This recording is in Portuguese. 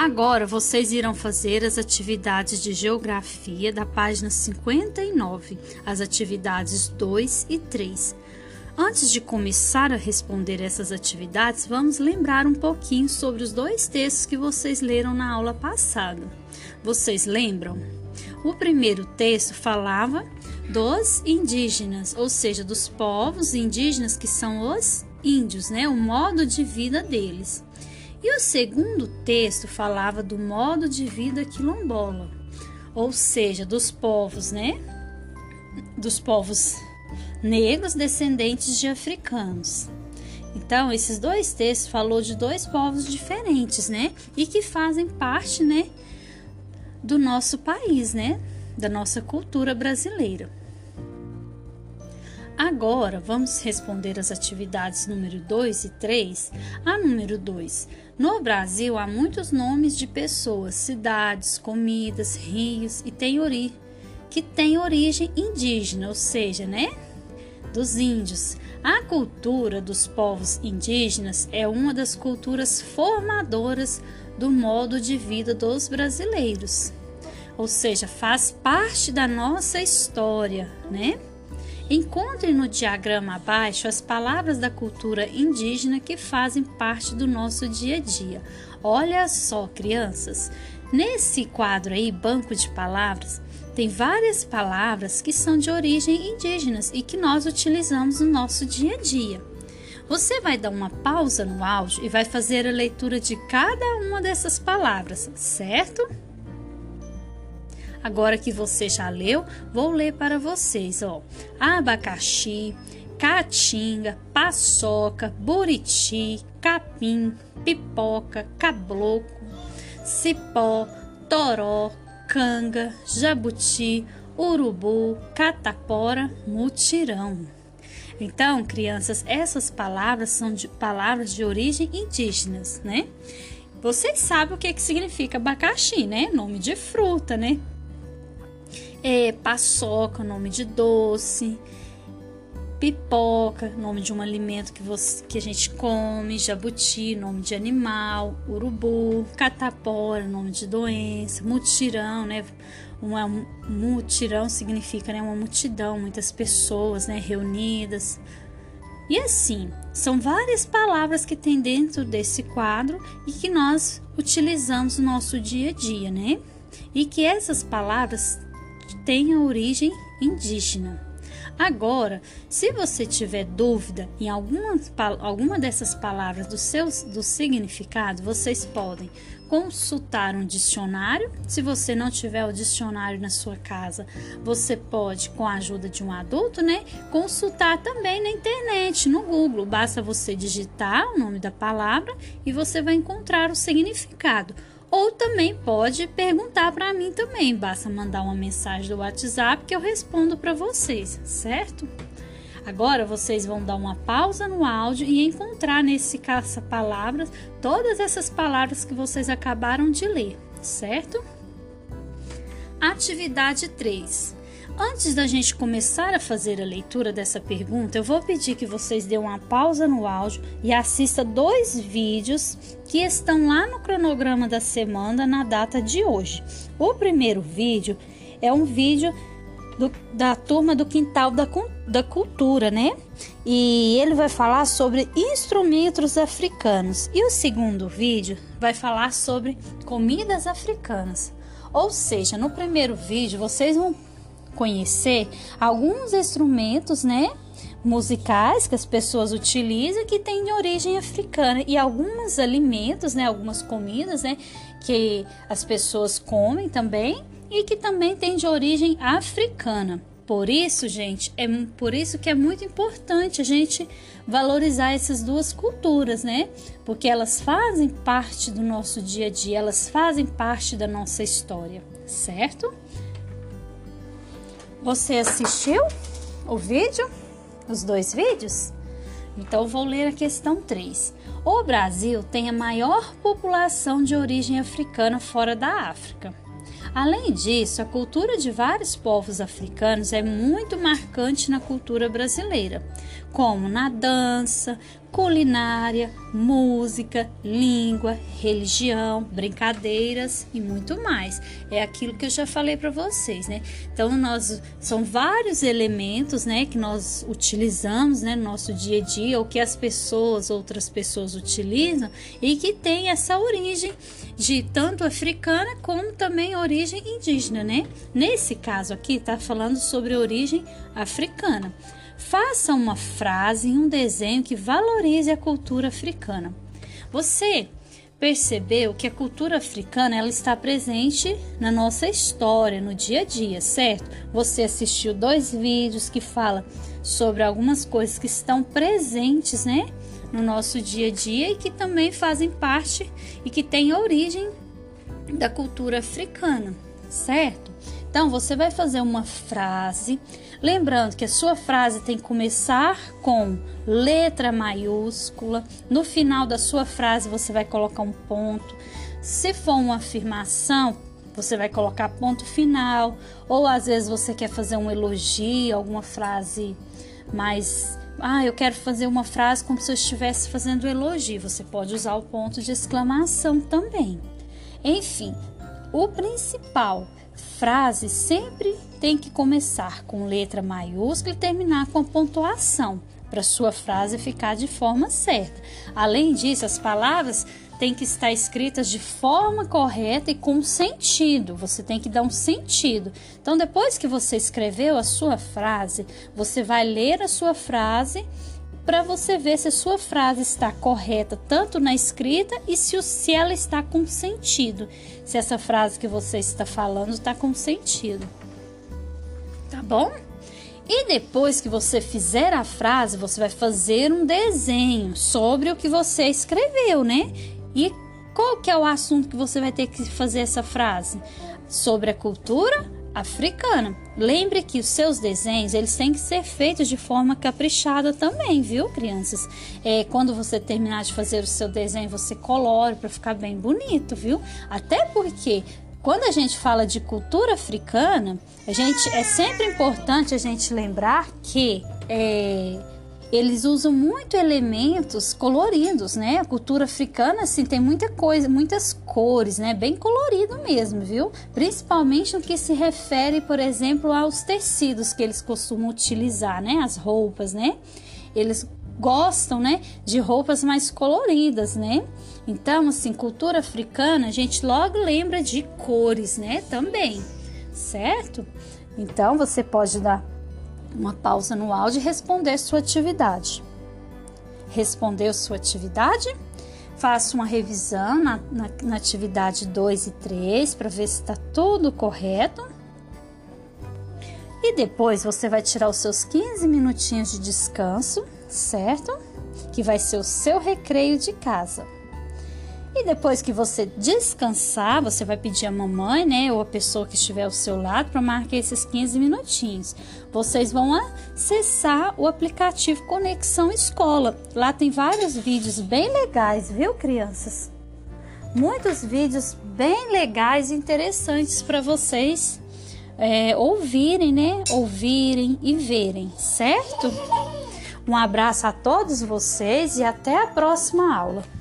Agora vocês irão fazer as atividades de geografia da página 59, as atividades 2 e 3. Antes de começar a responder essas atividades, vamos lembrar um pouquinho sobre os dois textos que vocês leram na aula passada. Vocês lembram? O primeiro texto falava dos indígenas, ou seja, dos povos indígenas que são os índios, né? O modo de vida deles. E o segundo texto falava do modo de vida quilombola, ou seja, dos povos, né? Dos povos negros descendentes de africanos. Então, esses dois textos falou de dois povos diferentes, né? E que fazem parte, né, do nosso país, né? Da nossa cultura brasileira. Agora vamos responder as atividades número 2 e 3. A número 2. No Brasil há muitos nomes de pessoas, cidades, comidas, rios e tem ori que tem origem indígena, ou seja, né, dos índios. A cultura dos povos indígenas é uma das culturas formadoras do modo de vida dos brasileiros. Ou seja, faz parte da nossa história, né? Encontre no diagrama abaixo as palavras da cultura indígena que fazem parte do nosso dia a dia. Olha só, crianças, nesse quadro aí, banco de palavras, tem várias palavras que são de origem indígenas e que nós utilizamos no nosso dia a dia. Você vai dar uma pausa no áudio e vai fazer a leitura de cada uma dessas palavras, certo? Agora que você já leu, vou ler para vocês, ó. Abacaxi, caatinga, paçoca, buriti, capim, pipoca, cabloco, cipó, toró, canga, jabuti, urubu, catapora, mutirão. Então, crianças, essas palavras são de, palavras de origem indígenas, né? Vocês sabem o que, que significa abacaxi, né? Nome de fruta, né? É, paçoca, nome de doce, pipoca, nome de um alimento que, você, que a gente come, jabuti, nome de animal, urubu, catapora, nome de doença, mutirão, né? Uma, um mutirão significa né, uma multidão, muitas pessoas né, reunidas. E assim, são várias palavras que tem dentro desse quadro e que nós utilizamos no nosso dia a dia, né? E que essas palavras tenha origem indígena. Agora, se você tiver dúvida em alguma, alguma dessas palavras do, seu, do significado, vocês podem consultar um dicionário. Se você não tiver o dicionário na sua casa, você pode, com a ajuda de um adulto, né, consultar também na internet, no Google. Basta você digitar o nome da palavra e você vai encontrar o significado. Ou também pode perguntar para mim também, basta mandar uma mensagem do WhatsApp que eu respondo para vocês, certo? Agora vocês vão dar uma pausa no áudio e encontrar nesse caça-palavras todas essas palavras que vocês acabaram de ler, certo? Atividade 3. Antes da gente começar a fazer a leitura dessa pergunta, eu vou pedir que vocês dêem uma pausa no áudio e assista dois vídeos que estão lá no cronograma da semana na data de hoje. O primeiro vídeo é um vídeo do, da turma do Quintal da, da Cultura, né? E ele vai falar sobre instrumentos africanos. E o segundo vídeo vai falar sobre comidas africanas. Ou seja, no primeiro vídeo vocês vão conhecer alguns instrumentos, né? musicais que as pessoas utilizam que têm de origem africana e alguns alimentos, né, algumas comidas, né, que as pessoas comem também e que também têm de origem africana. Por isso, gente, é por isso que é muito importante a gente valorizar essas duas culturas, né? Porque elas fazem parte do nosso dia a dia, elas fazem parte da nossa história, certo? Você assistiu o vídeo? Os dois vídeos? Então vou ler a questão 3. O Brasil tem a maior população de origem africana fora da África. Além disso, a cultura de vários povos africanos é muito marcante na cultura brasileira, como na dança, culinária, música, língua, religião, brincadeiras e muito mais. É aquilo que eu já falei para vocês, né? Então nós são vários elementos, né, que nós utilizamos, né, no nosso dia a dia, ou que as pessoas, outras pessoas utilizam e que tem essa origem de tanto africana como também origem indígena, né? Nesse caso aqui está falando sobre origem africana. Faça uma frase em um desenho que valorize a cultura africana. Você percebeu que a cultura africana ela está presente na nossa história, no dia a dia, certo? Você assistiu dois vídeos que falam sobre algumas coisas que estão presentes, né, no nosso dia a dia e que também fazem parte e que têm origem da cultura africana, certo? Então você vai fazer uma frase Lembrando que a sua frase tem que começar com letra maiúscula. No final da sua frase você vai colocar um ponto. Se for uma afirmação, você vai colocar ponto final. Ou às vezes você quer fazer um elogio, alguma frase mais ah, eu quero fazer uma frase como se eu estivesse fazendo elogio. Você pode usar o ponto de exclamação também. Enfim, o principal frase sempre tem que começar com letra maiúscula e terminar com a pontuação para sua frase ficar de forma certa. Além disso, as palavras têm que estar escritas de forma correta e com sentido. Você tem que dar um sentido. Então, depois que você escreveu a sua frase, você vai ler a sua frase para você ver se a sua frase está correta tanto na escrita e se, se ela está com sentido. Se essa frase que você está falando está com sentido. Tá bom? E depois que você fizer a frase, você vai fazer um desenho sobre o que você escreveu, né? E qual que é o assunto que você vai ter que fazer essa frase? Sobre a cultura africana. Lembre que os seus desenhos eles têm que ser feitos de forma caprichada também, viu, crianças? É, quando você terminar de fazer o seu desenho, você colore para ficar bem bonito, viu? Até porque quando a gente fala de cultura africana, a gente é sempre importante a gente lembrar que é, eles usam muito elementos coloridos, né? A cultura africana, assim, tem muita coisa, muitas cores, né? Bem colorido mesmo, viu? Principalmente no que se refere, por exemplo, aos tecidos que eles costumam utilizar, né? As roupas, né? Eles gostam, né? De roupas mais coloridas, né? Então, assim, cultura africana, a gente logo lembra de cores, né? Também, certo? Então, você pode dar uma pausa no áudio e responder sua atividade. Respondeu sua atividade? Faça uma revisão na, na, na atividade 2 e 3 para ver se está tudo correto. E depois você vai tirar os seus 15 minutinhos de descanso, certo? Que vai ser o seu recreio de casa. E depois que você descansar, você vai pedir a mamãe, né, ou a pessoa que estiver ao seu lado para marcar esses 15 minutinhos. Vocês vão acessar o aplicativo Conexão Escola. Lá tem vários vídeos bem legais, viu, crianças? Muitos vídeos bem legais e interessantes para vocês é, ouvirem, né? Ouvirem e verem, certo? Um abraço a todos vocês e até a próxima aula.